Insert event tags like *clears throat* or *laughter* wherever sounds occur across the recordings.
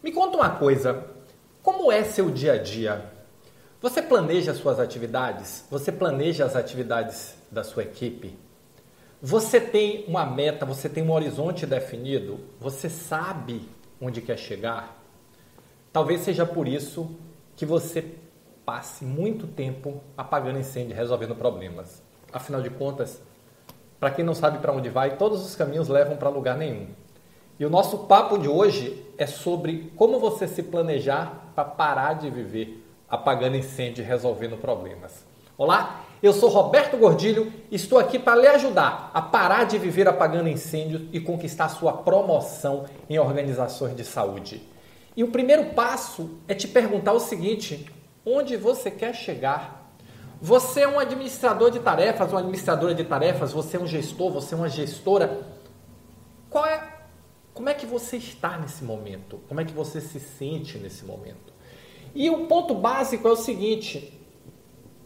Me conta uma coisa, como é seu dia a dia? Você planeja suas atividades? Você planeja as atividades da sua equipe? Você tem uma meta, você tem um horizonte definido? Você sabe onde quer chegar? Talvez seja por isso que você passe muito tempo apagando incêndio, resolvendo problemas. Afinal de contas, para quem não sabe para onde vai, todos os caminhos levam para lugar nenhum. E o nosso papo de hoje é sobre como você se planejar para parar de viver apagando incêndio e resolvendo problemas. Olá, eu sou Roberto Gordilho e estou aqui para lhe ajudar a parar de viver apagando incêndios e conquistar sua promoção em organizações de saúde. E o primeiro passo é te perguntar o seguinte: onde você quer chegar? Você é um administrador de tarefas, uma administradora de tarefas, você é um gestor, você é uma gestora. Como é que você está nesse momento? Como é que você se sente nesse momento? E o ponto básico é o seguinte: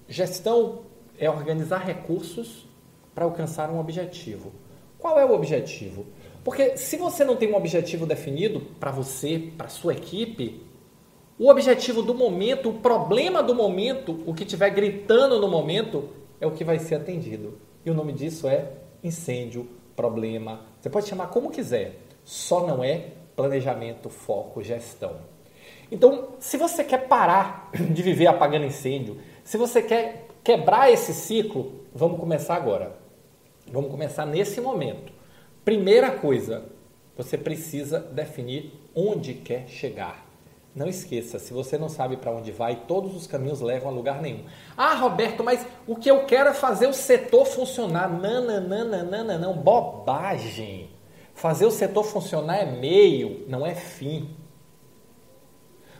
gestão é organizar recursos para alcançar um objetivo. Qual é o objetivo? Porque se você não tem um objetivo definido para você, para sua equipe, o objetivo do momento, o problema do momento, o que estiver gritando no momento, é o que vai ser atendido. E o nome disso é incêndio, problema. Você pode chamar como quiser só não é planejamento, foco, gestão. Então, se você quer parar *clears throat* de viver apagando incêndio, se você quer quebrar esse ciclo, vamos começar agora. Vamos começar nesse momento. Primeira coisa, você precisa definir onde quer chegar. Não esqueça, se você não sabe para onde vai, todos os caminhos levam a lugar nenhum. Ah, Roberto, mas o que eu quero é fazer o setor funcionar. Não, não, não, não, não, não, não. bobagem. Fazer o setor funcionar é meio, não é fim.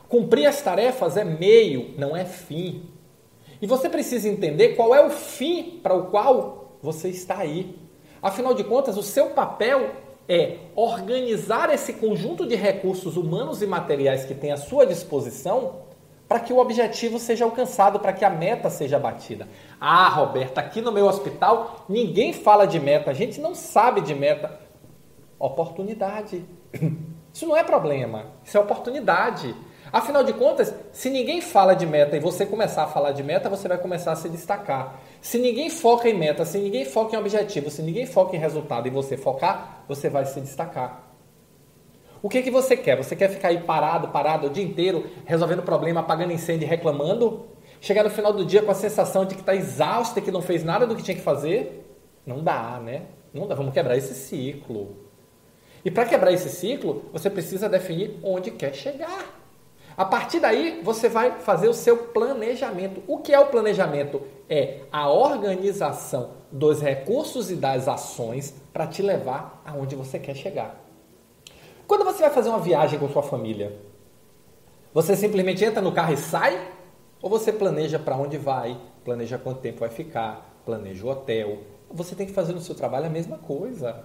Cumprir as tarefas é meio, não é fim. E você precisa entender qual é o fim para o qual você está aí. Afinal de contas, o seu papel é organizar esse conjunto de recursos humanos e materiais que tem à sua disposição para que o objetivo seja alcançado, para que a meta seja batida. Ah, Roberta, aqui no meu hospital ninguém fala de meta, a gente não sabe de meta oportunidade. *clears throat* Isso não é problema, isso é oportunidade. Afinal de contas, se ninguém fala de meta e você começar a falar de meta, você vai começar a se destacar. Se ninguém foca em meta, se ninguém foca em objetivo, se ninguém foca em resultado e você focar, você vai se destacar. O que, que você quer? Você quer ficar aí parado, parado o dia inteiro, resolvendo problema, apagando incêndio reclamando? Chegar no final do dia com a sensação de que está exausto e que não fez nada do que tinha que fazer? Não dá, né? Não dá. Vamos quebrar esse ciclo. E para quebrar esse ciclo, você precisa definir onde quer chegar. A partir daí, você vai fazer o seu planejamento. O que é o planejamento? É a organização dos recursos e das ações para te levar aonde você quer chegar. Quando você vai fazer uma viagem com sua família, você simplesmente entra no carro e sai? Ou você planeja para onde vai, planeja quanto tempo vai ficar, planeja o hotel? Você tem que fazer no seu trabalho a mesma coisa.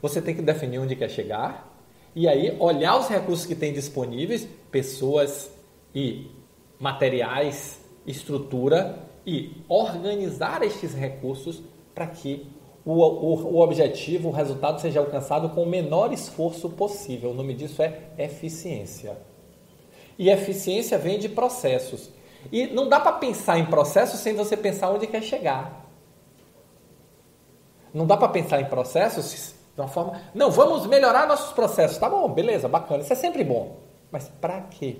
Você tem que definir onde quer chegar e aí olhar os recursos que tem disponíveis, pessoas e materiais, estrutura e organizar estes recursos para que o, o, o, objetivo, o resultado seja alcançado com o menor esforço possível. O nome disso é eficiência. E eficiência vem de processos. E não dá para pensar em processos sem você pensar onde quer chegar. Não dá para pensar em processos de uma forma. Não, vamos melhorar nossos processos. Tá bom, beleza, bacana. Isso é sempre bom. Mas para quê?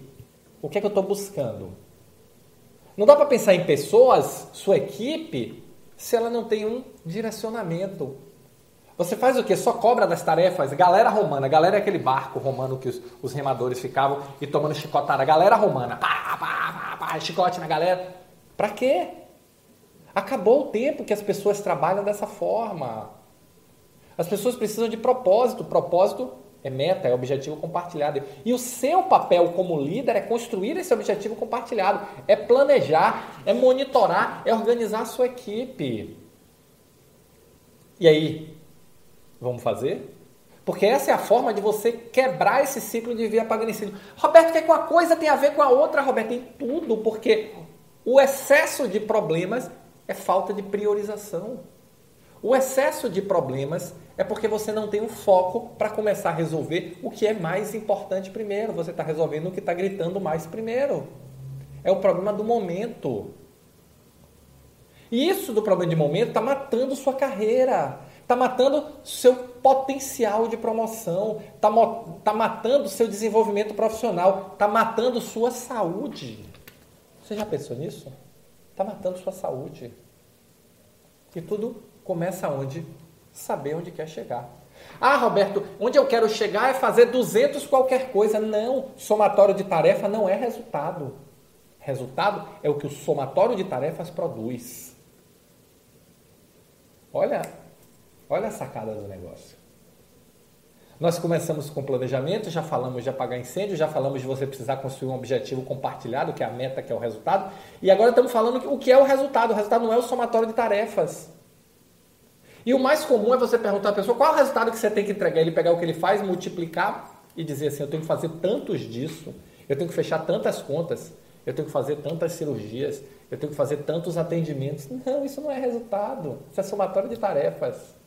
O que é que eu estou buscando? Não dá para pensar em pessoas, sua equipe, se ela não tem um direcionamento. Você faz o quê? Só cobra das tarefas. Galera romana, galera é aquele barco romano que os, os remadores ficavam e tomando chicotada. Galera romana, pá, pá, pá, pá, chicote na galera. Para quê? Acabou o tempo que as pessoas trabalham dessa forma. As pessoas precisam de propósito. Propósito é meta, é objetivo compartilhado. E o seu papel como líder é construir esse objetivo compartilhado, é planejar, é monitorar, é organizar a sua equipe. E aí, vamos fazer? Porque essa é a forma de você quebrar esse ciclo de via paganismo. Roberto, o que, é que uma coisa tem a ver com a outra, Roberto? Tem tudo, porque o excesso de problemas é falta de priorização. O excesso de problemas É porque você não tem um foco para começar a resolver o que é mais importante primeiro. Você está resolvendo o que está gritando mais primeiro. É o problema do momento. E isso do problema de momento está matando sua carreira, está matando seu potencial de promoção, está tá matando seu desenvolvimento profissional, está matando sua saúde. Você já pensou nisso? Está matando sua saúde. E tudo começa onde? Saber onde quer chegar. Ah, Roberto, onde eu quero chegar é fazer 200 qualquer coisa. Não, somatório de tarefa não é resultado. Resultado é o que o somatório de tarefas produz. Olha, olha a sacada do negócio. Nós começamos com planejamento, já falamos de apagar incêndio, já falamos de você precisar construir um objetivo compartilhado, que é a meta, que é o resultado. E agora estamos falando o que é o resultado. O resultado não é o somatório de tarefas. E o mais comum é você perguntar à pessoa qual é o resultado que você tem que entregar. Ele pegar o que ele faz, multiplicar e dizer assim: eu tenho que fazer tantos disso, eu tenho que fechar tantas contas, eu tenho que fazer tantas cirurgias, eu tenho que fazer tantos atendimentos. Não, isso não é resultado. Isso é somatório de tarefas.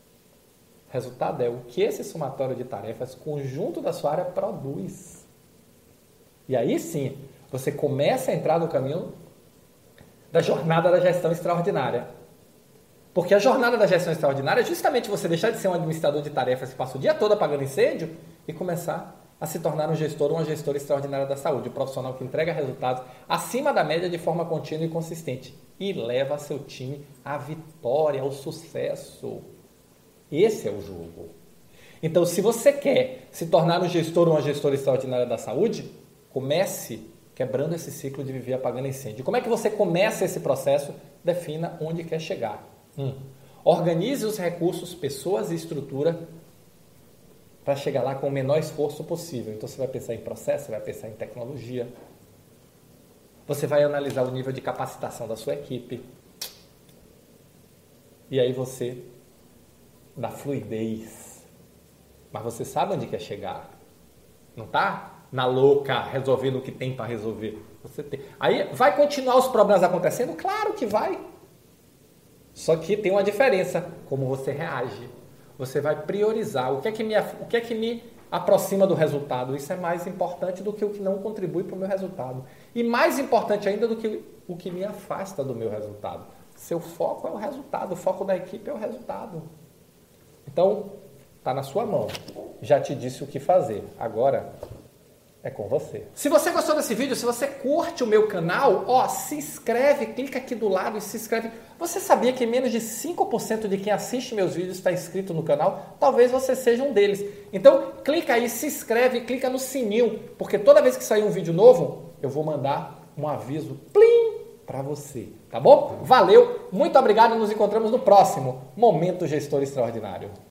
Resultado é o que esse somatório de tarefas, conjunto da sua área, produz. E aí sim, você começa a entrar no caminho da jornada da gestão extraordinária. Porque a jornada da gestão extraordinária é justamente você deixar de ser um administrador de tarefas que passa o dia todo apagando incêndio e começar a se tornar um gestor ou uma gestora extraordinária da saúde, um profissional que entrega resultados acima da média de forma contínua e consistente e leva seu time à vitória, ao sucesso. Esse é o jogo. Então, se você quer se tornar um gestor ou uma gestora extraordinária da saúde, comece quebrando esse ciclo de viver apagando incêndio. Como é que você começa esse processo? Defina onde quer chegar. Um, organize os recursos, pessoas e estrutura para chegar lá com o menor esforço possível. Então, você vai pensar em processo, vai pensar em tecnologia, você vai analisar o nível de capacitação da sua equipe. E aí você da fluidez. Mas você sabe onde quer chegar. Não tá na louca resolvendo o que tem para resolver. Você tem. Aí vai continuar os problemas acontecendo? Claro que vai. Só que tem uma diferença, como você reage. Você vai priorizar o que é que me, o que é que me aproxima do resultado. Isso é mais importante do que o que não contribui para o meu resultado. E mais importante ainda do que o que me afasta do meu resultado. Seu foco é o resultado, o foco da equipe é o resultado. Então, está na sua mão. Já te disse o que fazer. Agora é com você. Se você gostou desse vídeo, se você curte o meu canal, ó, se inscreve, clica aqui do lado e se inscreve. Você sabia que menos de 5% de quem assiste meus vídeos está inscrito no canal? Talvez você seja um deles. Então, clica aí, se inscreve, clica no sininho, porque toda vez que sair um vídeo novo, eu vou mandar um aviso plim para você, tá bom? Valeu, muito obrigado, nos encontramos no próximo Momento Gestor Extraordinário.